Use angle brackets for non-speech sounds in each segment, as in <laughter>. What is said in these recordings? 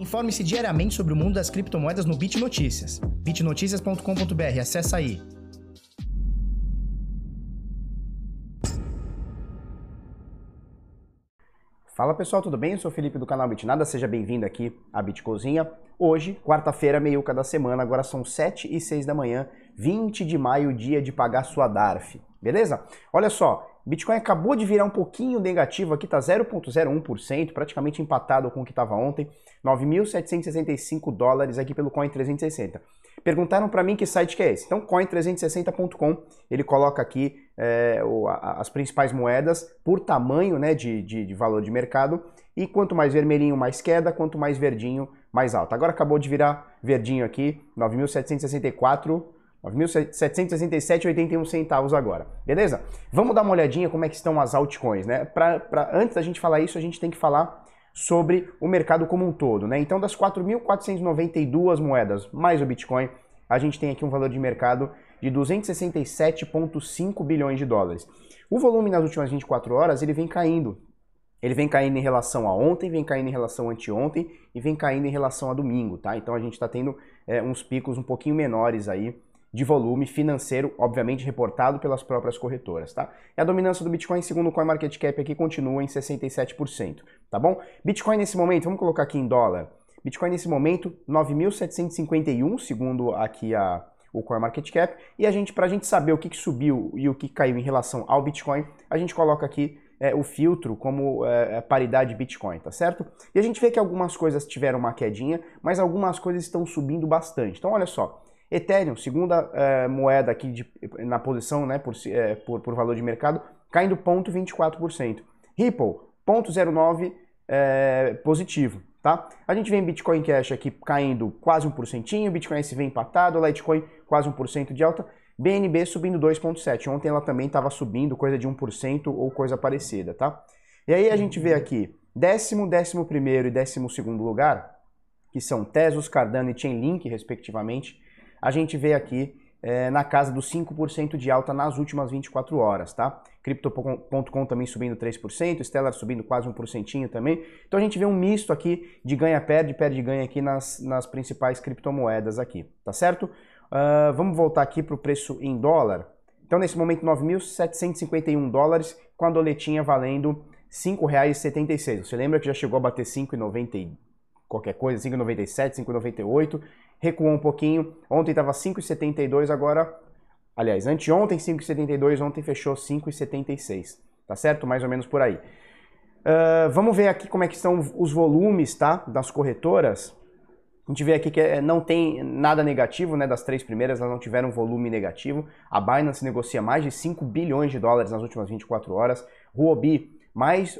Informe-se diariamente sobre o mundo das criptomoedas no Bit Notícias. bitnoticias.com.br, acessa aí. Fala pessoal, tudo bem? Eu sou o Felipe do canal Bitnada, seja bem-vindo aqui à Bitcozinha. Hoje, quarta-feira, meiuca da semana, agora são 7 e 6 da manhã, 20 de maio, dia de pagar sua DARF, beleza? Olha só, Bitcoin acabou de virar um pouquinho negativo aqui, tá 0,01%, praticamente empatado com o que estava ontem, 9.765 dólares aqui pelo Coin 360. Perguntaram para mim que site que é esse. Então, coin360.com, ele coloca aqui é, as principais moedas por tamanho né, de, de, de valor de mercado, e quanto mais vermelhinho, mais queda, quanto mais verdinho, mais alta. Agora acabou de virar verdinho aqui, 9.764 9.767,81 centavos agora, beleza? Vamos dar uma olhadinha como é que estão as altcoins, né? Pra, pra, antes da gente falar isso, a gente tem que falar sobre o mercado como um todo, né? Então, das 4.492 moedas mais o Bitcoin, a gente tem aqui um valor de mercado de 267,5 bilhões de dólares. O volume nas últimas 24 horas, ele vem caindo. Ele vem caindo em relação a ontem, vem caindo em relação a anteontem e vem caindo em relação a domingo, tá? Então, a gente está tendo é, uns picos um pouquinho menores aí de volume financeiro, obviamente reportado pelas próprias corretoras, tá? E a dominância do Bitcoin, segundo o CoinMarketCap aqui, continua em 67%, tá bom? Bitcoin nesse momento, vamos colocar aqui em dólar, Bitcoin nesse momento 9.751, segundo aqui a, o CoinMarketCap, e a gente, para a gente saber o que, que, subiu e o que caiu em relação ao Bitcoin, a gente coloca aqui é, o filtro como é, é paridade Bitcoin, tá certo? E a gente vê que algumas coisas tiveram uma quedinha, mas algumas coisas estão subindo bastante. Então olha só, Ethereum, segunda é, moeda aqui de, na posição né, por, é, por, por, valor de mercado, caindo 0,24%. Ripple, 0,09% é, positivo. Tá? A gente vem Bitcoin Cash aqui caindo quase 1%, Bitcoin S vem empatado, Litecoin quase 1% de alta, BNB subindo 2,7%. Ontem ela também estava subindo coisa de 1% ou coisa parecida. Tá? E aí a gente vê aqui décimo, décimo primeiro e décimo segundo lugar, que são Tesos, Cardano e Chainlink, respectivamente, a gente vê aqui é, na casa dos 5% de alta nas últimas 24 horas, tá? Crypto.com também subindo 3%, Stellar subindo quase 1% também. Então a gente vê um misto aqui de ganha-perde, perde-ganha aqui nas, nas principais criptomoedas aqui, tá certo? Uh, vamos voltar aqui para o preço em dólar. Então nesse momento 9.751 dólares com a doletinha valendo R$ 5,76. Você lembra que já chegou a bater 5,90 qualquer coisa, 5,97, 5,98 recuou um pouquinho. Ontem estava 5,72, agora, aliás, anteontem 5,72, ontem fechou 5,76, tá certo? Mais ou menos por aí. Uh, vamos ver aqui como é que estão os volumes, tá? Das corretoras. A gente vê aqui que é, não tem nada negativo, né? Das três primeiras, elas não tiveram volume negativo. A Binance negocia mais de 5 bilhões de dólares nas últimas 24 horas. Huobi, mais,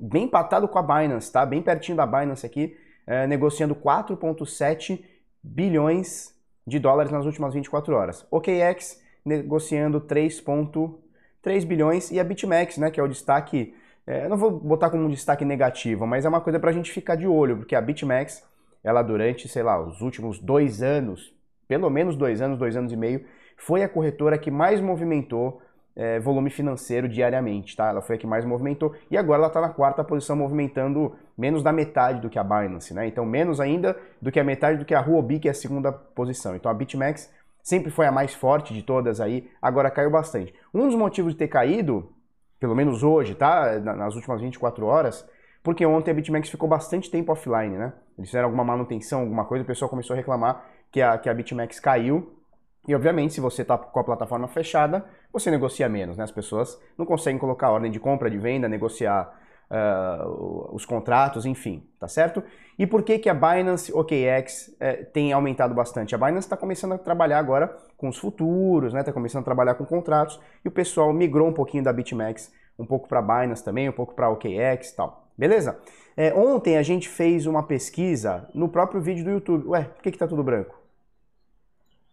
bem empatado com a Binance, tá? Bem pertinho da Binance aqui, é, negociando 4,7 bilhões de dólares nas últimas 24 horas. OKX negociando 3,3 bilhões e a BitMEX, né, que é o destaque, é, não vou botar como um destaque negativo, mas é uma coisa para a gente ficar de olho, porque a BitMEX, ela durante, sei lá, os últimos dois anos, pelo menos dois anos, dois anos e meio, foi a corretora que mais movimentou é, volume financeiro diariamente, tá? Ela foi a que mais movimentou e agora ela está na quarta posição, movimentando menos da metade do que a Binance, né? Então, menos ainda do que a metade do que a Huobi, que é a segunda posição. Então, a BitMEX sempre foi a mais forte de todas aí, agora caiu bastante. Um dos motivos de ter caído, pelo menos hoje, tá? Nas últimas 24 horas, porque ontem a BitMEX ficou bastante tempo offline, né? Eles fizeram alguma manutenção, alguma coisa, o pessoal começou a reclamar que a, que a BitMEX caiu e obviamente, se você está com a plataforma fechada, você negocia menos, né? As pessoas não conseguem colocar ordem de compra, de venda, negociar uh, os contratos, enfim, tá certo? E por que, que a Binance OKX eh, tem aumentado bastante? A Binance está começando a trabalhar agora com os futuros, né? Está começando a trabalhar com contratos e o pessoal migrou um pouquinho da BitMEX, um pouco para Binance também, um pouco para OKX e tal. Beleza? É, ontem a gente fez uma pesquisa no próprio vídeo do YouTube. Ué, por que, que tá tudo branco?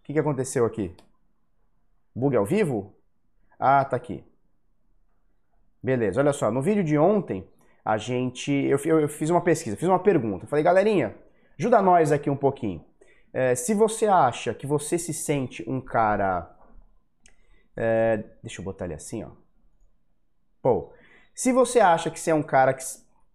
Que, que aconteceu aqui? Bug ao vivo? Ah, tá aqui. Beleza, olha só, no vídeo de ontem, a gente, eu, eu, fiz uma pesquisa, fiz uma pergunta. Falei, galerinha, ajuda nós aqui um pouquinho. É, se você acha que você se sente um cara... É, deixa eu botar ele assim, ó. Pô, se você acha que você é um cara que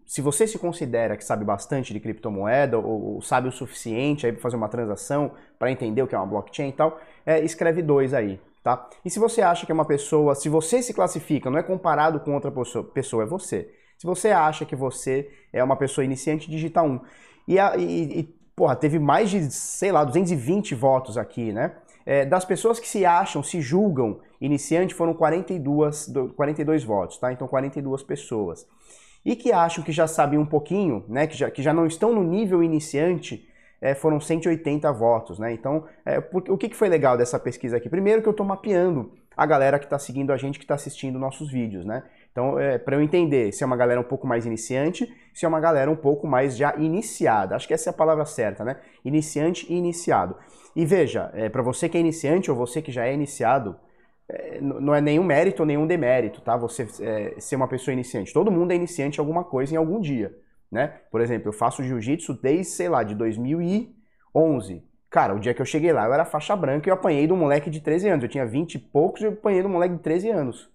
se você se considera que sabe bastante de criptomoeda ou, sabe o suficiente aí para fazer uma transação, para entender o que é uma blockchain e tal, é, escreve dois aí, tá? E se você acha que é uma pessoa, se você se classifica, não é comparado com outra pessoa, é você. Se você acha que você é uma pessoa iniciante, digita um. E, a, e, e porra, teve mais de, sei lá, 220 votos aqui, né? É, das pessoas que se acham, se julgam iniciante, foram 42, 42 votos, tá? Então 42 pessoas. E que acham que já sabem um pouquinho, né? Que já, que já não estão no nível iniciante, é, foram 180 votos, né? Então, é, por, o que, que foi legal dessa pesquisa aqui? Primeiro que eu estou mapeando a galera que está seguindo a gente, que está assistindo nossos vídeos, né? Então, é, para eu entender se é uma galera um pouco mais iniciante, se é uma galera um pouco mais já iniciada. Acho que essa é a palavra certa, né? Iniciante e iniciado. E veja, é, para você que é iniciante ou você que já é iniciado, é, não é nenhum mérito ou nenhum demérito, tá? Você é, ser uma pessoa iniciante. Todo mundo é iniciante em alguma coisa em algum dia, né? Por exemplo, eu faço jiu-jitsu desde, sei lá, de 2011. Cara, o dia que eu cheguei lá, eu era faixa branca e eu apanhei do moleque de 13 anos. Eu tinha 20 e poucos e eu apanhei do moleque de 13 anos.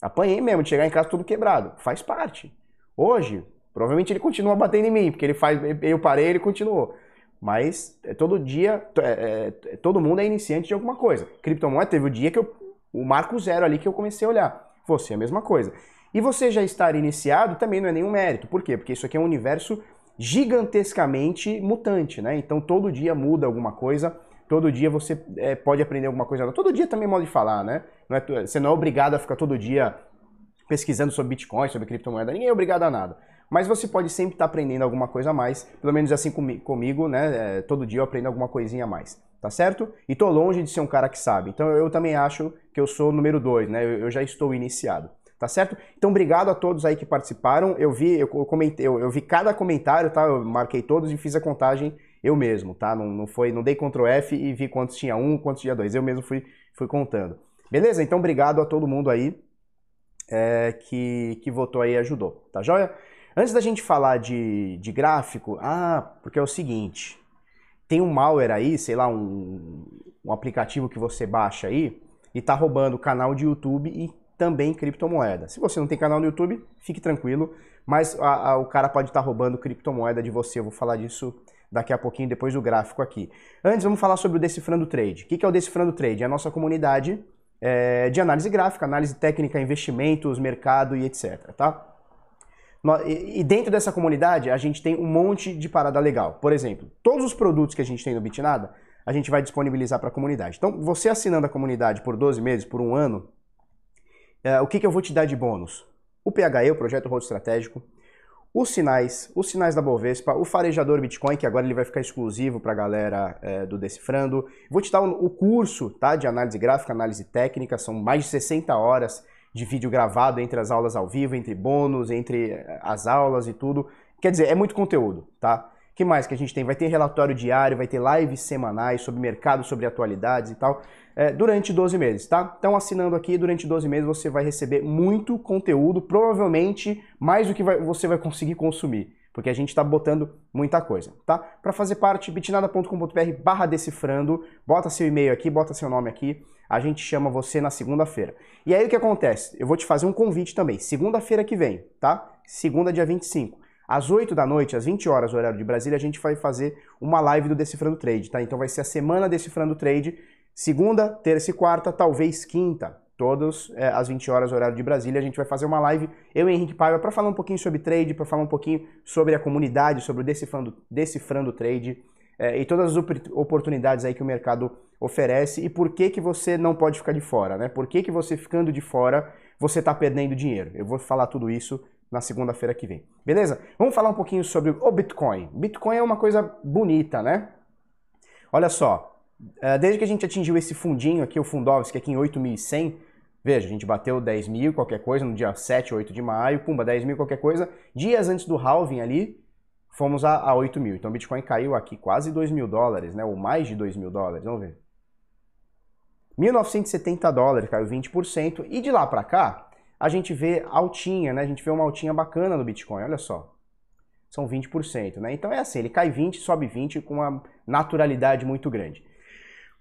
Apanhei mesmo, de chegar em casa tudo quebrado. Faz parte. Hoje, provavelmente ele continua batendo em mim, porque ele faz, eu parei, ele continuou. Mas é, todo dia, é, é, todo mundo é iniciante de alguma coisa. Criptomoeda teve o dia que eu, o marco zero ali que eu comecei a olhar. Você é a mesma coisa. E você já estar iniciado também não é nenhum mérito. Por quê? Porque isso aqui é um universo gigantescamente mutante, né? Então todo dia muda alguma coisa todo dia você é, pode aprender alguma coisa. Todo dia também é modo de falar, né? Não é, você não é obrigado a ficar todo dia pesquisando sobre Bitcoin, sobre criptomoeda, ninguém é obrigado a nada. Mas você pode sempre estar aprendendo alguma coisa a mais, pelo menos assim comigo, né? É, todo dia eu aprendo alguma coisinha a mais, tá certo? E tô longe de ser um cara que sabe. Então eu também acho que eu sou número dois, né? Eu, eu já estou iniciado tá certo? Então, obrigado a todos aí que participaram. Eu vi, eu comentei, eu, eu, vi cada comentário, tá? Eu marquei todos e fiz a contagem eu mesmo, tá? Não, não foi, não dei Ctrl F e vi quantos tinha um, quantos tinha dois. Eu mesmo fui, fui contando. Beleza? Então, obrigado a todo mundo aí é, que, que votou aí e ajudou, tá joia? Antes da gente falar de, de gráfico, ah, porque é o seguinte, tem um malware aí, sei lá, um, um aplicativo que você baixa aí e tá roubando canal de YouTube e também criptomoeda. Se você não tem canal no YouTube, fique tranquilo, mas a, a, o cara pode estar tá roubando criptomoeda de você, eu vou falar disso daqui a pouquinho, depois do gráfico aqui. Antes, vamos falar sobre o Decifrando Trade. O que é o Decifrando Trade? É a nossa comunidade é, de análise gráfica, análise técnica, investimentos, mercado e etc. Tá? E dentro dessa comunidade, a gente tem um monte de parada legal. Por exemplo, todos os produtos que a gente tem no Bitnada, a gente vai disponibilizar para a comunidade. Então, você assinando a comunidade por 12 meses, por um ano, é, o que, que eu vou te dar de bônus? O PHE, o Projeto Rodo Estratégico, os sinais, os sinais da Bovespa, o farejador Bitcoin, que agora ele vai ficar exclusivo para a galera é, do Decifrando. Vou te dar o curso tá, de análise gráfica, análise técnica, são mais de 60 horas de vídeo gravado entre as aulas ao vivo, entre bônus, entre é, as aulas e tudo. Quer dizer, é muito conteúdo, tá? que mais que a gente tem? Vai ter relatório diário, vai ter lives semanais sobre mercado, sobre atualidades e tal, é, durante 12 meses, tá? Então, assinando aqui, durante 12 meses você vai receber muito conteúdo, provavelmente mais do que vai, você vai conseguir consumir, porque a gente está botando muita coisa, tá? Para fazer parte, bitnada.com.br barra decifrando, bota seu e-mail aqui, bota seu nome aqui, a gente chama você na segunda-feira. E aí o que acontece? Eu vou te fazer um convite também, segunda-feira que vem, tá? Segunda, dia 25. Às 8 da noite, às 20 horas, horário de Brasília, a gente vai fazer uma live do Decifrando Trade, tá? Então vai ser a semana Decifrando Trade, segunda, terça e quarta, talvez quinta, todos é, às 20 horas, horário de Brasília. A gente vai fazer uma live, eu e Henrique Paiva, para falar um pouquinho sobre trade, para falar um pouquinho sobre a comunidade, sobre o Decifrando, Decifrando Trade é, e todas as oportunidades aí que o mercado oferece e por que, que você não pode ficar de fora, né? Por que, que você ficando de fora você está perdendo dinheiro? Eu vou falar tudo isso na segunda-feira que vem. Beleza? Vamos falar um pouquinho sobre o Bitcoin. Bitcoin é uma coisa bonita, né? Olha só, eh, desde que a gente atingiu esse fundinho aqui, o Fundovski, aqui em 8.100, veja, a gente bateu 10 mil qualquer coisa no dia 7, 8 de maio, pumba, 10 mil qualquer coisa. Dias antes do halving ali, fomos a, a 8 mil. Então o Bitcoin caiu aqui quase 2 mil dólares, né? Ou mais de 2 mil dólares, vamos ver. 1.970 dólares, caiu 20%. E de lá para cá, a gente vê altinha, né? A gente vê uma altinha bacana no Bitcoin, olha só. São 20%, né? Então é assim, ele cai 20, sobe 20 com uma naturalidade muito grande.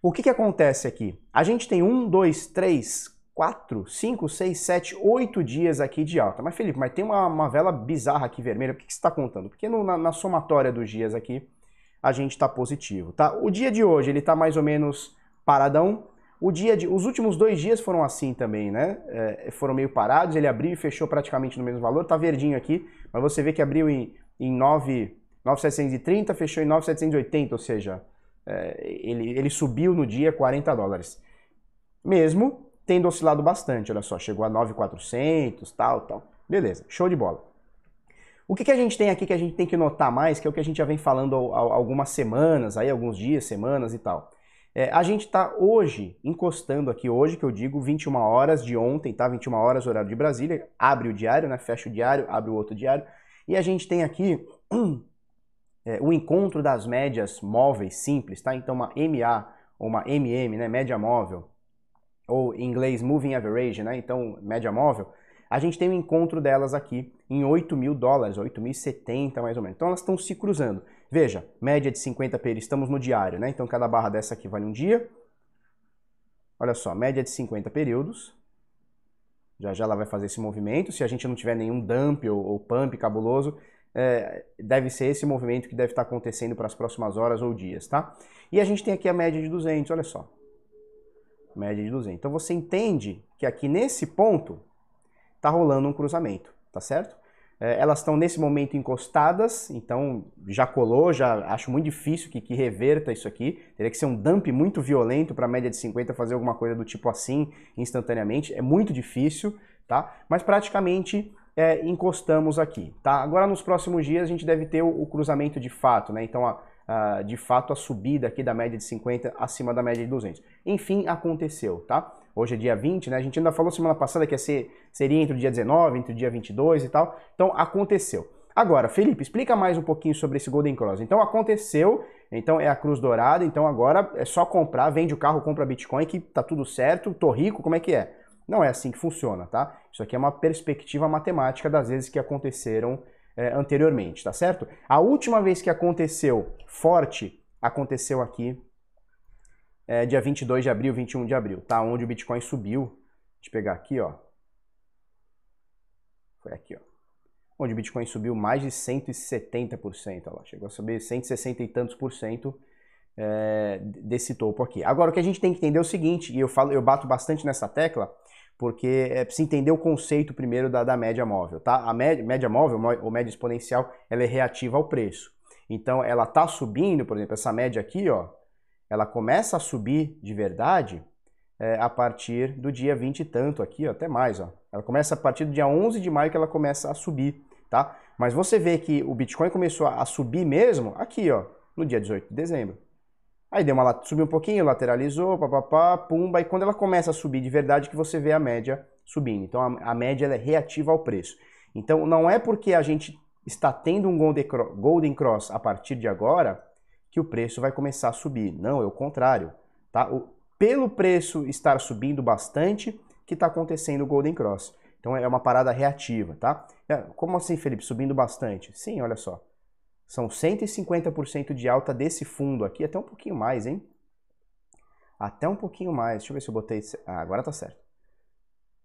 O que, que acontece aqui? A gente tem um, dois, três, 4, 5, 6, 7, 8 dias aqui de alta. Mas Felipe, mas tem uma, uma vela bizarra aqui vermelha, por que, que você está contando? Porque no, na, na, somatória dos dias aqui, a gente está positivo, tá? O dia de hoje, ele está mais ou menos paradão. O dia de, os últimos dois dias foram assim também, né? É, foram meio parados, ele abriu e fechou praticamente no mesmo valor, tá verdinho aqui, mas você vê que abriu em, em 9, 9,730, fechou em 9,780, ou seja, é, ele, ele subiu no dia 40 dólares. Mesmo tendo oscilado bastante, olha só, chegou a 9,400, tal, tal. Beleza, show de bola. O que, que a gente tem aqui que a gente tem que notar mais, que é o que a gente já vem falando há algumas semanas, aí alguns dias, semanas e tal. É, a gente está hoje, encostando aqui hoje, que eu digo 21 horas de ontem, tá? 21 horas horário de Brasília, abre o diário, né? Fecha o diário, abre o outro diário. E a gente tem aqui <clears throat> é, o encontro das médias móveis simples, tá? Então uma MA ou uma MM, né? Média móvel, ou em inglês Moving Average, né? então média móvel, a gente tem um encontro delas aqui em 8 mil dólares, 8.070 mais ou menos. Então elas estão se cruzando. Veja, média de 50 períodos, estamos no diário, né? Então cada barra dessa aqui vale um dia. Olha só, média de 50 períodos. Já já ela vai fazer esse movimento. Se a gente não tiver nenhum dump ou, ou pump cabuloso, é, deve ser esse movimento que deve estar acontecendo para as próximas horas ou dias, tá? E a gente tem aqui a média de 200, olha só média de 200. Então você entende que aqui nesse ponto está rolando um cruzamento, tá certo? É, elas estão nesse momento encostadas, então já colou, já acho muito difícil que, que reverta isso aqui. Teria que ser um dump muito violento para a média de 50 fazer alguma coisa do tipo assim instantaneamente. É muito difícil, tá? Mas praticamente é, encostamos aqui, tá? Agora nos próximos dias a gente deve ter o, o cruzamento de fato, né? Então a, uh, de fato a subida aqui da média de 50 acima da média de 200. Enfim, aconteceu, tá? Hoje é dia 20, né? A gente ainda falou semana passada que ia ser, seria entre o dia 19, entre o dia 22 e tal. Então, aconteceu. Agora, Felipe, explica mais um pouquinho sobre esse Golden Cross. Então, aconteceu, então é a cruz dourada, então agora é só comprar, vende o carro, compra Bitcoin, que tá tudo certo, tô rico, como é que é? Não é assim que funciona, tá? Isso aqui é uma perspectiva matemática das vezes que aconteceram é, anteriormente, tá certo? A última vez que aconteceu forte, aconteceu aqui é, dia 22 de abril, 21 de abril, tá? Onde o Bitcoin subiu. Deixa eu pegar aqui, ó. Foi aqui, ó. Onde o Bitcoin subiu mais de 170%, ó. Chegou a subir 160 e tantos por cento é, desse topo aqui. Agora, o que a gente tem que entender é o seguinte, e eu, falo, eu bato bastante nessa tecla, porque é preciso entender o conceito primeiro da, da média móvel, tá? A média, média móvel, ou média exponencial, ela é reativa ao preço. Então, ela está subindo, por exemplo, essa média aqui, ó, ela começa a subir de verdade é, a partir do dia 20 e tanto aqui, ó, até mais, ó. Ela começa a partir do dia 11 de maio que ela começa a subir, tá? Mas você vê que o Bitcoin começou a subir mesmo aqui, ó, no dia 18 de dezembro. Aí deu uma, subiu um pouquinho, lateralizou, papapá, pumba, e quando ela começa a subir de verdade que você vê a média subindo. Então a, a média é reativa ao preço. Então não é porque a gente está tendo um Golden Cross a partir de agora que o preço vai começar a subir. Não, é o contrário. Tá? O, pelo preço estar subindo bastante que está acontecendo o Golden Cross. Então é uma parada reativa, tá? É, como assim, Felipe? Subindo bastante? Sim, olha só. São 150% de alta desse fundo aqui, até um pouquinho mais, hein? Até um pouquinho mais. Deixa eu ver se eu botei. Ah, agora tá certo.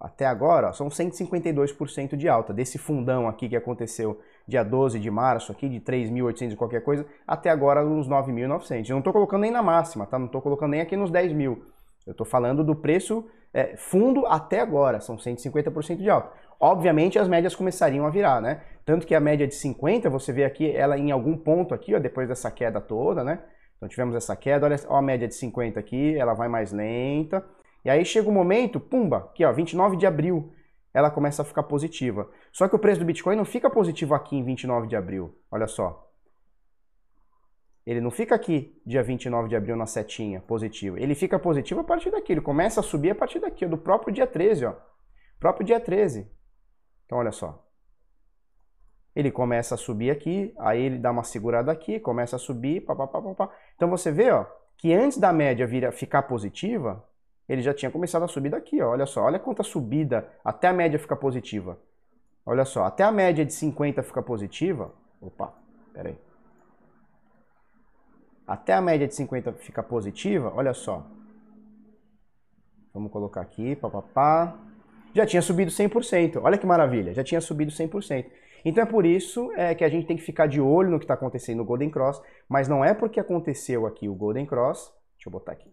Até agora, ó, são 152% de alta desse fundão aqui que aconteceu dia 12 de março, aqui de 3.800 e qualquer coisa, até agora uns 9.900. Eu não estou colocando nem na máxima, tá? Não estou colocando nem aqui nos 10 mil. Eu estou falando do preço é, fundo até agora, são 150% de alta. Obviamente as médias começariam a virar, né? Tanto que a média de 50, você vê aqui, ela em algum ponto aqui, ó, depois dessa queda toda, né? Então tivemos essa queda, olha ó, a média de 50 aqui, ela vai mais lenta. E aí chega um momento, pumba, aqui ó, 29 de abril, ela começa a ficar positiva. Só que o preço do Bitcoin não fica positivo aqui em 29 de abril, olha só. Ele não fica aqui dia 29 de abril na setinha, positivo. Ele fica positivo a partir daqui, ele começa a subir a partir daqui, do próprio dia 13, ó. Próprio dia 13. Então olha só. Ele começa a subir aqui, aí ele dá uma segurada aqui, começa a subir, papapá. Então você vê, ó, que antes da média vir ficar positiva, ele já tinha começado a subir daqui, ó. Olha só, olha quanta subida até a média ficar positiva. Olha só, até a média de 50 ficar positiva. Opa, peraí. Até a média de 50 ficar positiva, olha só. Vamos colocar aqui, papapá. Já tinha subido 100%. Olha que maravilha, já tinha subido 100%. Então é por isso é, que a gente tem que ficar de olho no que está acontecendo no Golden Cross, mas não é porque aconteceu aqui o Golden Cross, deixa eu botar aqui,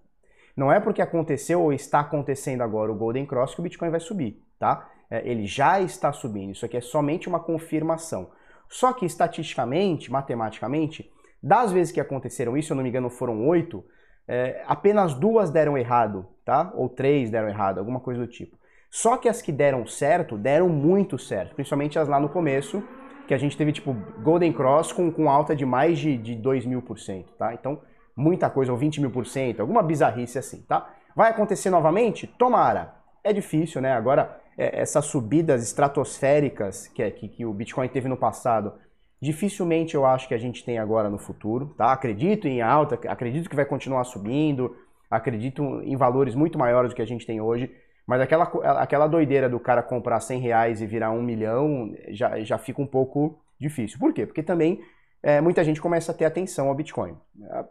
não é porque aconteceu ou está acontecendo agora o Golden Cross que o Bitcoin vai subir, tá? É, ele já está subindo, isso aqui é somente uma confirmação. Só que estatisticamente, matematicamente, das vezes que aconteceram isso, se eu não me engano foram oito, é, apenas duas deram errado, tá? Ou três deram errado, alguma coisa do tipo. Só que as que deram certo, deram muito certo, principalmente as lá no começo, que a gente teve tipo Golden Cross com, com alta de mais de, de 2 mil por cento, tá? Então, muita coisa, ou 20 mil por cento, alguma bizarrice assim, tá? Vai acontecer novamente? Tomara. É difícil, né? Agora, é, essas subidas estratosféricas que, é, que, que o Bitcoin teve no passado, dificilmente eu acho que a gente tem agora no futuro, tá? Acredito em alta, acredito que vai continuar subindo, acredito em valores muito maiores do que a gente tem hoje, mas aquela, aquela doideira do cara comprar 100 reais e virar um milhão já, já fica um pouco difícil. Por quê? Porque também é, muita gente começa a ter atenção ao Bitcoin.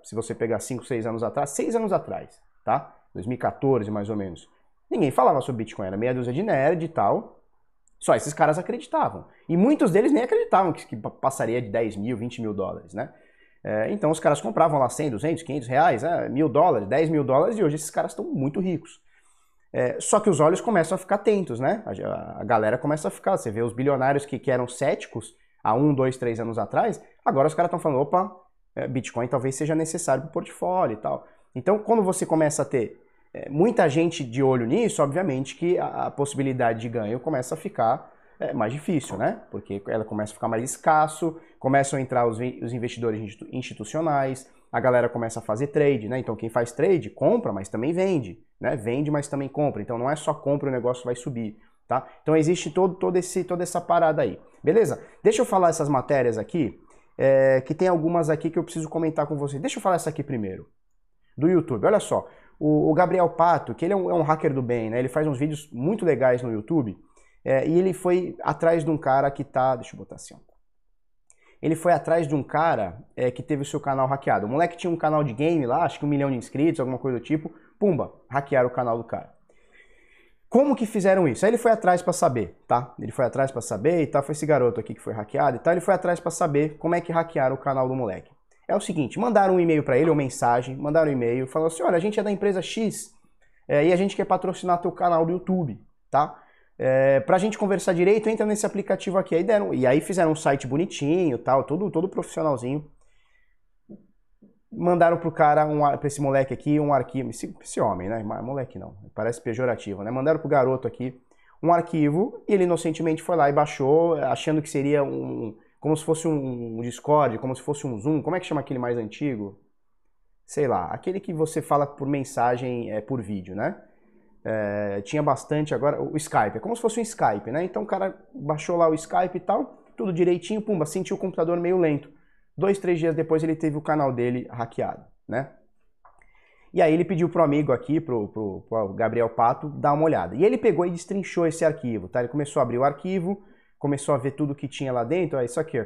Se você pegar 5, 6 anos atrás, 6 anos atrás, tá? 2014 mais ou menos. Ninguém falava sobre Bitcoin, era meia dúzia de nerd e tal. Só esses caras acreditavam. E muitos deles nem acreditavam que, que passaria de 10 mil, 20 mil dólares, né? É, então os caras compravam lá 100, 200, 500 reais, é, mil dólares, 10 mil dólares e hoje esses caras estão muito ricos. É, só que os olhos começam a ficar atentos, né? A, a, galera começa a ficar. Você vê os bilionários que, que eram céticos há um, dois, três anos atrás, agora os caras estão falando: opa, é, Bitcoin talvez seja necessário para o portfólio e tal. Então, quando você começa a ter é, muita gente de olho nisso, obviamente que a, a possibilidade de ganho começa a ficar é, mais difícil, né? Porque ela começa a ficar mais escasso, começam a entrar os, os investidores institucionais, a galera começa a fazer trade, né? Então quem faz trade compra, mas também vende, né? Vende, mas também compra. Então não é só compra e o negócio vai subir, tá? Então existe todo, todo esse, toda essa parada aí, beleza? Deixa eu falar essas matérias aqui, é, que tem algumas aqui que eu preciso comentar com você. Deixa eu falar essa aqui primeiro, do YouTube. Olha só, o, o Gabriel Pato, que ele é um, é um, hacker do bem, né? Ele faz uns vídeos muito legais no YouTube, é, e ele foi atrás de um cara que tá, deixa eu botar assim, ele foi atrás de um cara é, que teve o seu canal hackeado. O moleque tinha um canal de game lá, acho que um milhão de inscritos, alguma coisa do tipo. Pumba, hackearam o canal do cara. Como que fizeram isso? Aí ele foi atrás para saber, tá? Ele foi atrás para saber e tal. Foi esse garoto aqui que foi hackeado e tal. Ele foi atrás para saber como é que hackearam o canal do moleque. É o seguinte, mandaram um e-mail para ele, ou mensagem, mandaram um e-mail, falando assim, olha, a gente é da empresa X é, e a gente quer patrocinar teu canal do YouTube, tá? É, pra gente conversar direito, entra nesse aplicativo aqui. Aí deram, e aí fizeram um site bonitinho, tal, todo, todo profissionalzinho. Mandaram pro cara, um, pra esse moleque aqui, um arquivo. Esse, esse homem, né? Moleque não, parece pejorativo, né? Mandaram pro garoto aqui um arquivo e ele inocentemente foi lá e baixou, achando que seria um. Como se fosse um Discord, como se fosse um Zoom. Como é que chama aquele mais antigo? Sei lá, aquele que você fala por mensagem, é, por vídeo, né? É, tinha bastante agora o Skype, é como se fosse um Skype, né? Então o cara baixou lá o Skype e tal, tudo direitinho, pumba, sentiu o computador meio lento. Dois, três dias depois ele teve o canal dele hackeado, né? E aí ele pediu pro amigo aqui, pro, pro, pro Gabriel Pato, dar uma olhada. E ele pegou e destrinchou esse arquivo, tá? Ele começou a abrir o arquivo, começou a ver tudo que tinha lá dentro, é isso aqui.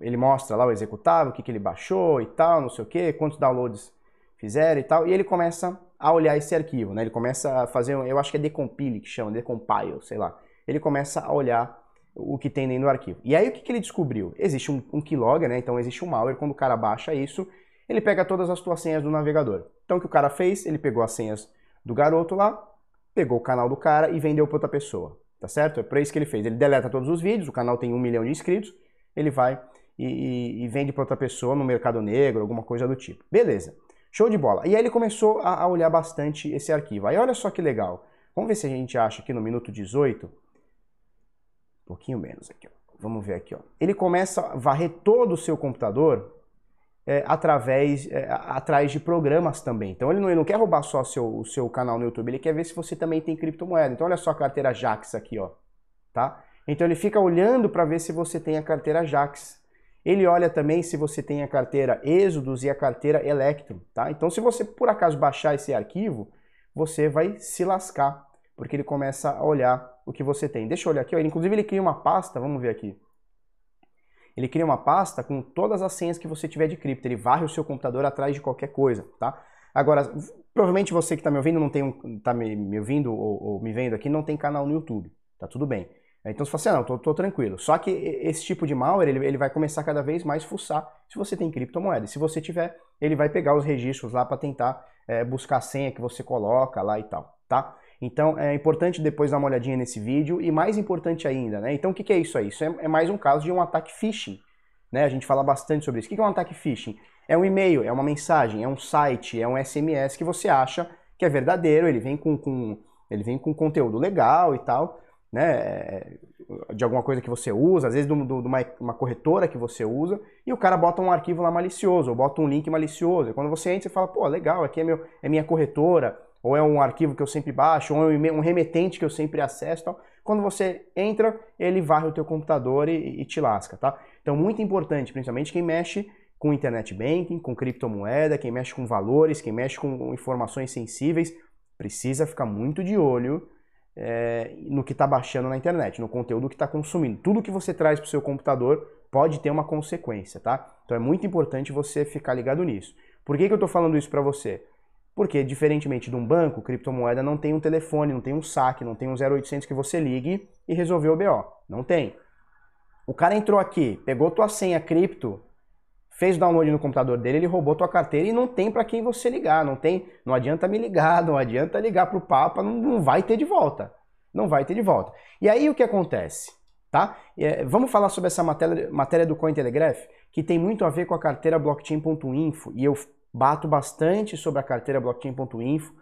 Ele mostra lá o executável, o que, que ele baixou e tal, não sei o que, quantos downloads fizeram e tal, e ele começa a olhar esse arquivo, né? Ele começa a fazer, eu acho que é decompile que chama, decompile, sei lá. Ele começa a olhar o que tem dentro do arquivo. E aí o que, que ele descobriu? Existe um, um keylogger, né? Então existe um malware, quando o cara baixa isso, ele pega todas as tuas senhas do navegador. Então o que o cara fez? Ele pegou as senhas do garoto lá, pegou o canal do cara e vendeu para outra pessoa, tá certo? É para isso que ele fez. Ele deleta todos os vídeos, o canal tem um milhão de inscritos, ele vai e, e, e vende para outra pessoa no mercado negro, alguma coisa do tipo. Beleza. Show de bola. E aí ele começou a, a olhar bastante esse arquivo. Aí olha só que legal. Vamos ver se a gente acha aqui no minuto 18. Um pouquinho menos aqui, ó. Vamos ver aqui, ó. Ele começa a varrer todo o seu computador é, através, é, atrás de programas também. Então ele não, ele não quer roubar só seu, o seu canal no YouTube, ele quer ver se você também tem criptomoeda. Então olha só a carteira Jax aqui, ó. Tá? Então ele fica olhando para ver se você tem a carteira Jax. Ele olha também se você tem a carteira Exodus e a carteira Electrum, tá? Então, se você por acaso baixar esse arquivo, você vai se lascar, porque ele começa a olhar o que você tem. Deixa eu olhar aqui, ó. inclusive ele cria uma pasta, vamos ver aqui. Ele cria uma pasta com todas as senhas que você tiver de cripto, ele varre o seu computador atrás de qualquer coisa, tá? Agora, provavelmente você que está me ouvindo não tem um, tá me, me ouvindo ou, ou, me vendo aqui não tem canal no YouTube, tá tudo bem. Então você fala assim, ah, não, tô, tô tranquilo. Só que esse tipo de malware, ele, ele vai começar cada vez mais fuçar se você tem criptomoeda. Se você tiver, ele vai pegar os registros lá para tentar é, buscar a senha que você coloca lá e tal, tá? Então é importante depois dar uma olhadinha nesse vídeo e mais importante ainda, né? Então o que, que é isso aí? Isso é, é, mais um caso de um ataque phishing, né? A gente fala bastante sobre isso. O que, que é um ataque phishing? É um e-mail, é uma mensagem, é um site, é um SMS que você acha que é verdadeiro, ele vem com, com ele vem com conteúdo legal e tal, né? De alguma coisa que você usa, às vezes de uma, uma corretora que você usa, e o cara bota um arquivo lá malicioso, ou bota um link malicioso. E quando você entra, você fala, pô, legal, aqui é, meu, é minha corretora, ou é um arquivo que eu sempre baixo, ou é um remetente que eu sempre acesso. Tal. Quando você entra, ele varre o teu computador e, e te lasca, tá? Então, muito importante, principalmente quem mexe com internet banking, com criptomoeda, quem mexe com valores, quem mexe com informações sensíveis, precisa ficar muito de olho é, no que está baixando na internet, no conteúdo que está consumindo. Tudo que você traz para o seu computador pode ter uma consequência, tá? Então é muito importante você ficar ligado nisso. Por que, que eu estou falando isso para você? Porque, diferentemente de um banco, criptomoeda não tem um telefone, não tem um saque, não tem um 0800 que você ligue e resolveu o BO. Não tem. O cara entrou aqui, pegou tua senha cripto, fez download no computador dele, ele roubou tua carteira e não tem para quem você ligar, não tem, não adianta me ligar, não adianta ligar pro Papa, não, não vai ter de volta. Não vai ter de volta. E aí o que acontece? Tá? É, vamos falar sobre essa matéria, matéria do Cointelegraph, que tem muito a ver com a carteira blockchain.info, e eu bato bastante sobre a carteira blockchain.info.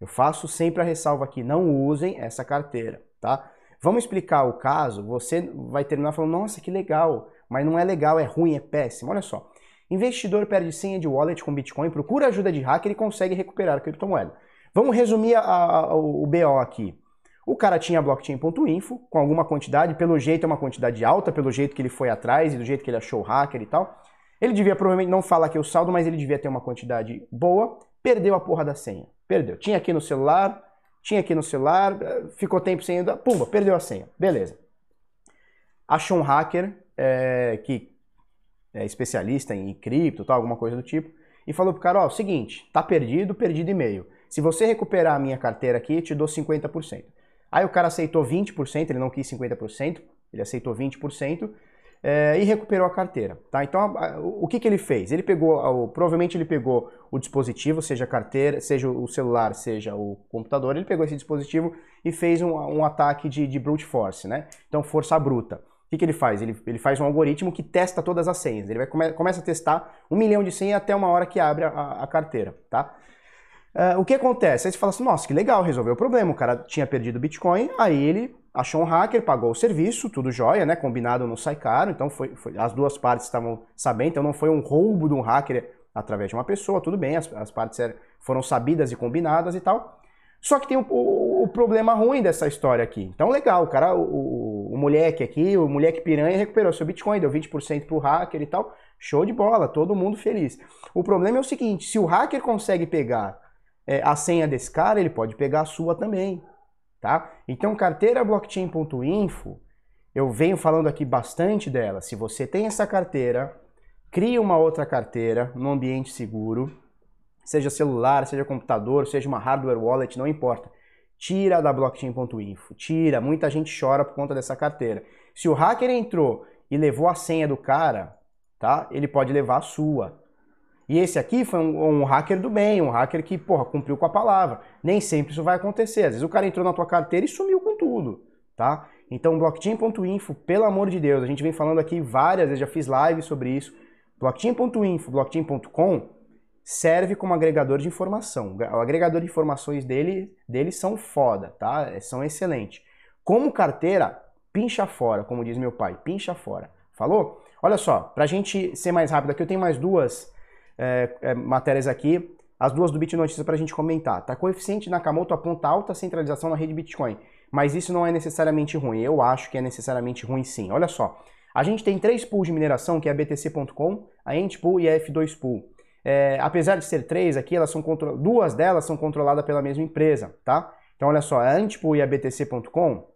Eu faço sempre a ressalva aqui, não usem essa carteira, tá? Vamos explicar o caso, você vai terminar falando, nossa, que legal, mas não é legal, é ruim, é péssimo. Olha só, investidor perde senha de wallet com Bitcoin, procura ajuda de hacker e consegue recuperar a criptomoeda. Vamos resumir a, a, o BO aqui. O cara tinha blockchain.info com alguma quantidade, pelo jeito é uma quantidade alta, pelo jeito que ele foi atrás e do jeito que ele achou o hacker e tal. Ele devia provavelmente não falar aqui o saldo, mas ele devia ter uma quantidade boa. Perdeu a porra da senha. Perdeu. Tinha aqui no celular, tinha aqui no celular, ficou tempo sem. Pumba, perdeu a senha. Beleza. Achou um hacker é, que é especialista em cripto, tal, alguma coisa do tipo, e falou pro cara: ó, seguinte, tá perdido, perdido e meio. Se você recuperar a minha carteira aqui, te dou 50%. Aí o cara aceitou 20%, ele não quis 50%, ele aceitou 20% é, e recuperou a carteira. Tá? Então, a, a, o que, que ele fez? Ele pegou, a, provavelmente ele pegou o dispositivo, seja a carteira, seja o celular, seja o computador, ele pegou esse dispositivo e fez um, um ataque de, de, brute force, né? Então, força bruta. O que, que ele faz? Ele, ele faz um algoritmo que testa todas as senhas. Ele vai, come, começa a testar um milhão de senhas até uma hora que abre a, carteira, tá? Uh, o que acontece? Aí você fala assim, nossa, que legal, resolveu o problema. O cara tinha perdido o Bitcoin, aí ele achou um hacker, pagou o serviço, tudo jóia, né? Combinado não sai caro, então foi, foi, as duas partes estavam sabendo, então não foi um roubo de um hacker através de uma pessoa, tudo bem, as, as partes foram sabidas e combinadas e tal. Só que tem o, o, o, problema ruim dessa história aqui. Então, legal, o cara, o, o, moleque aqui, o moleque piranha recuperou seu Bitcoin, deu 20% pro hacker e tal. Show de bola, todo mundo feliz. O problema é o seguinte: se o hacker consegue pegar é, a senha desse cara, ele pode pegar a sua também tá? Então, carteira blockchain.info, eu venho falando aqui bastante dela. Se você tem essa carteira, crie uma outra carteira no ambiente seguro, seja celular, seja computador, seja uma hardware wallet, não importa. Tira da blockchain.info, tira. Muita gente chora por conta dessa carteira. Se o hacker entrou e levou a senha do cara, tá? Ele pode levar a sua. E esse aqui foi um, um, hacker do bem, um hacker que, porra, cumpriu com a palavra. Nem sempre isso vai acontecer. Às vezes o cara entrou na tua carteira e sumiu com tudo, tá? Então, blockchain.info, pelo amor de Deus, a gente vem falando aqui várias vezes, já fiz lives sobre isso. Blockchain.info, blockchain.com serve como agregador de informação. O agregador de informações dele, dele são foda, tá? É, são excelentes. Como carteira, pincha fora, como diz meu pai, pincha fora. Falou? Olha só, pra gente ser mais rápido aqui, eu tenho mais duas é, é, matérias aqui, as duas do Bit Notícias para a gente comentar. Tá? Coeficiente Nakamoto aponta alta centralização na rede Bitcoin, mas isso não é necessariamente ruim. Eu acho que é necessariamente ruim sim. Olha só, a gente tem três pools de mineração, que é a BTC.com, a Antpool e a F2Pool. É, apesar de ser três aqui, elas são duas delas são controladas pela mesma empresa, tá? Então olha só, a Antpool e a BTC.com,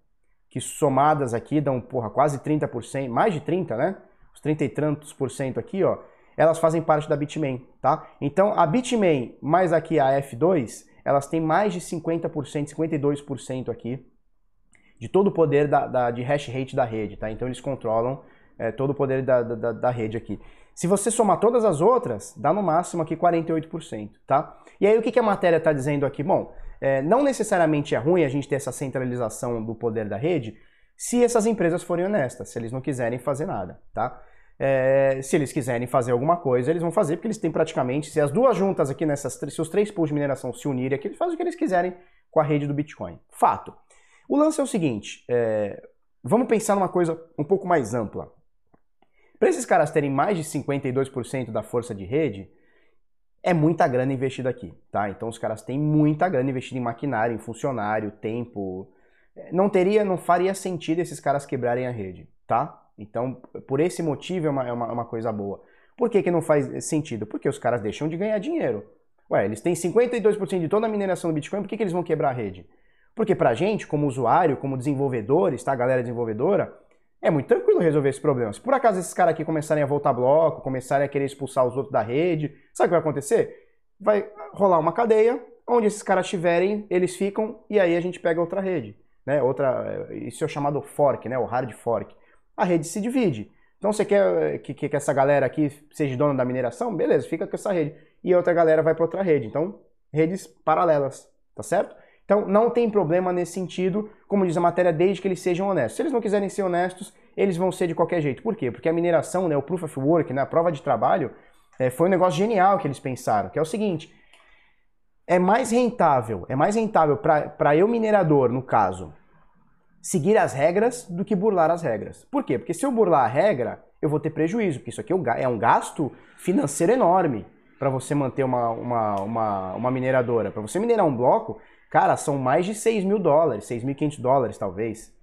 que somadas aqui dão porra, quase 30%, mais de 30, né? Os 30 e tantos por cento aqui, ó elas fazem parte da Bitmain, tá? Então a Bitmain mais aqui a F2, elas têm mais de 50%, 52% aqui de todo o poder da, da, de hash rate da rede, tá? Então eles controlam é, todo o poder da, da, da, rede aqui. Se você somar todas as outras, dá no máximo aqui 48%, tá? E aí o que, que a matéria está dizendo aqui? Bom, é, não necessariamente é ruim a gente ter essa centralização do poder da rede se essas empresas forem honestas, se eles não quiserem fazer nada, tá? É, se eles quiserem fazer alguma coisa, eles vão fazer, porque eles têm praticamente, se as duas juntas aqui nessas, se os três pools de mineração se unirem aqui, eles fazem o que eles quiserem com a rede do Bitcoin. Fato. O lance é o seguinte, é, vamos pensar numa coisa um pouco mais ampla. Para esses caras terem mais de 52% da força de rede, é muita grana investida aqui, tá? Então os caras têm muita grana investida em maquinário, em funcionário, tempo. Não teria, não faria sentido esses caras quebrarem a rede, tá? Então, por esse motivo é uma, é uma, é uma coisa boa. Por que, que não faz sentido? Porque os caras deixam de ganhar dinheiro. Ué, eles têm 52% de toda a mineração do Bitcoin, por que, que eles vão quebrar a rede? Porque pra gente, como usuário, como desenvolvedores, tá, galera desenvolvedora, é muito tranquilo resolver esse problema. Se por acaso esses caras aqui começarem a voltar bloco, começarem a querer expulsar os outros da rede, sabe o que vai acontecer? Vai rolar uma cadeia, onde esses caras estiverem, eles ficam, e aí a gente pega outra rede. Né? Outra, isso é o chamado fork, né? o hard fork. A rede se divide. Então você quer que, que, essa galera aqui seja dona da mineração? Beleza, fica com essa rede. E outra galera vai para outra rede. Então, redes paralelas, tá certo? Então não tem problema nesse sentido, como diz a matéria, desde que eles sejam honestos. Se eles não quiserem ser honestos, eles vão ser de qualquer jeito. Por quê? Porque a mineração, né, o proof of work, né, a prova de trabalho, é, foi um negócio genial que eles pensaram, que é o seguinte: é mais rentável, é mais rentável para eu minerador, no caso, seguir as regras do que burlar as regras. Por quê? Porque se eu burlar a regra, eu vou ter prejuízo, porque isso aqui é um gasto financeiro enorme para você manter uma, uma, uma, uma mineradora. Para você minerar um bloco, Cara, são mais de 6 mil dólares, 6.500 dólares talvez.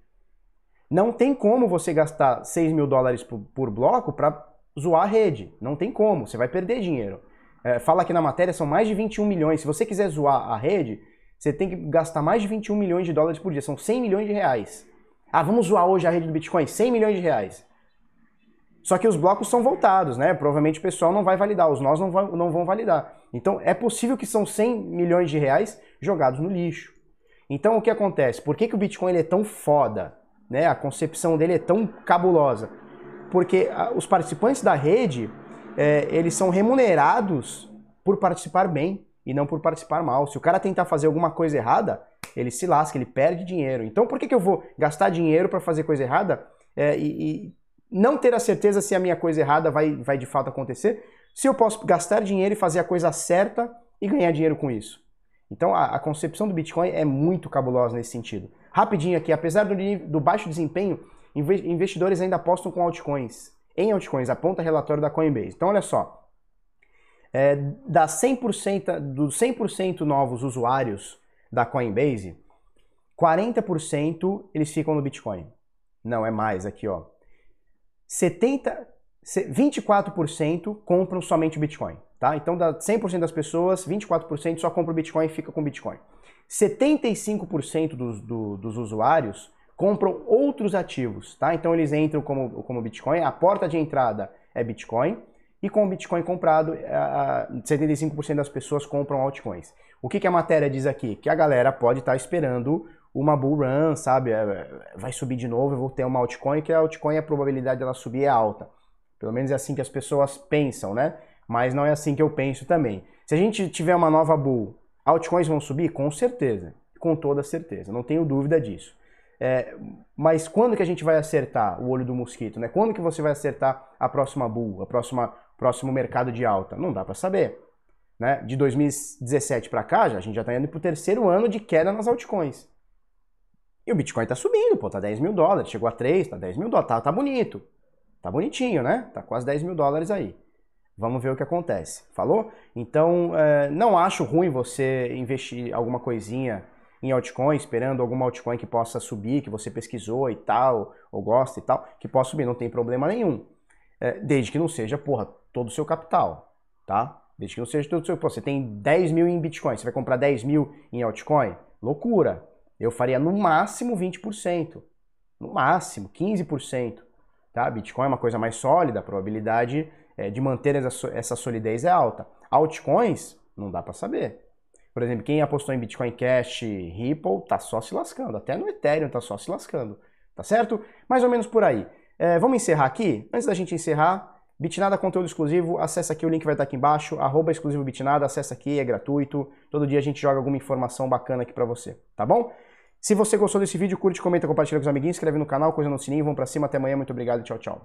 Não tem como você gastar 6 mil dólares por, por bloco para zoar a rede. Não tem como, você vai perder dinheiro. É, fala aqui na matéria, são mais de 21 milhões. Se você quiser zoar a rede, você tem que gastar mais de 21 milhões de dólares por dia. São 100 milhões de reais. Ah, vamos zoar hoje a rede do Bitcoin? 100 milhões de reais. Só que os blocos são voltados, né? Provavelmente o pessoal não vai validar, os nós não vão, não vão validar. Então é possível que são 100 milhões de reais jogados no lixo. Então o que acontece? Por que, que o Bitcoin é tão foda? Né? A concepção dele é tão cabulosa? Porque os participantes da rede, é, eles são remunerados por participar bem e não por participar mal. Se o cara tentar fazer alguma coisa errada, ele se lasca, ele perde dinheiro. Então por que, que eu vou gastar dinheiro para fazer coisa errada é, e, e não ter a certeza se a minha coisa errada vai, vai de fato acontecer, se eu posso gastar dinheiro e fazer a coisa certa e ganhar dinheiro com isso. Então a, a concepção do Bitcoin é muito cabulosa nesse sentido. Rapidinho aqui, apesar do, do baixo desempenho, investidores ainda apostam com altcoins. Em altcoins, aponta relatório da Coinbase. Então olha só, é, das 100%, dos 100% novos usuários da Coinbase, 40% eles ficam no Bitcoin. Não, é mais aqui, ó. 70, 24% compram somente Bitcoin, tá? Então, da 100% das pessoas, 24% só compram o Bitcoin e fica com Bitcoin. 75% dos, do, dos usuários compram outros ativos, tá? Então, eles entram como, como Bitcoin, a porta de entrada é Bitcoin, e com o Bitcoin comprado, 75% das pessoas compram altcoins. O que, a matéria diz aqui? Que a galera pode estar tá esperando uma bull run, sabe? É, vai subir de novo, eu vou ter uma altcoin, que a altcoin, a probabilidade dela subir é alta. Pelo menos é assim que as pessoas pensam, né? Mas não é assim que eu penso também. Se a gente tiver uma nova bull, altcoins vão subir? Com certeza. Com toda certeza. Não tenho dúvida disso. É, mas quando que a gente vai acertar o olho do mosquito, né? Quando que você vai acertar a próxima bull, a próxima próximo mercado de alta? Não dá para saber. Né? De 2017 para cá, já, a gente já está indo para o terceiro ano de queda nas altcoins. E o Bitcoin tá subindo, pô, tá 10 mil dólares, chegou a 3, tá 10 mil dólares, tá, tá bonito. Tá bonitinho, né? Tá quase 10 mil dólares aí. Vamos ver o que acontece. Falou? Então, é, não acho ruim você investir alguma coisinha em altcoin, esperando alguma altcoin que possa subir, que você pesquisou e tal, ou gosta e tal, que possa subir, não tem problema nenhum. É, desde que não seja, porra, todo o seu capital, tá? Desde que não seja todo o seu. Pô, você tem 10 mil em Bitcoin, você vai comprar 10 mil em altcoin? Loucura eu faria no máximo 20%, no máximo 15%. Tá? Bitcoin é uma coisa mais sólida, a probabilidade é, de manter essa, essa solidez é alta. Altcoins, não dá para saber. Por exemplo, quem apostou em Bitcoin Cash, Ripple, tá só se lascando. Até no Ethereum tá só se lascando. Tá certo? Mais ou menos por aí. É, vamos encerrar aqui? Antes da gente encerrar, Bitnada conteúdo exclusivo, acessa aqui, o link vai estar aqui embaixo, arroba exclusivo Bitnada, acessa aqui, é gratuito. Todo dia a gente joga alguma informação bacana aqui para você, tá bom? Se você gostou desse vídeo, curte, comenta, compartilha com os amiguinhos, inscreve no canal, coisa no sininho, vamos pra cima, até amanhã, muito obrigado e tchau, tchau.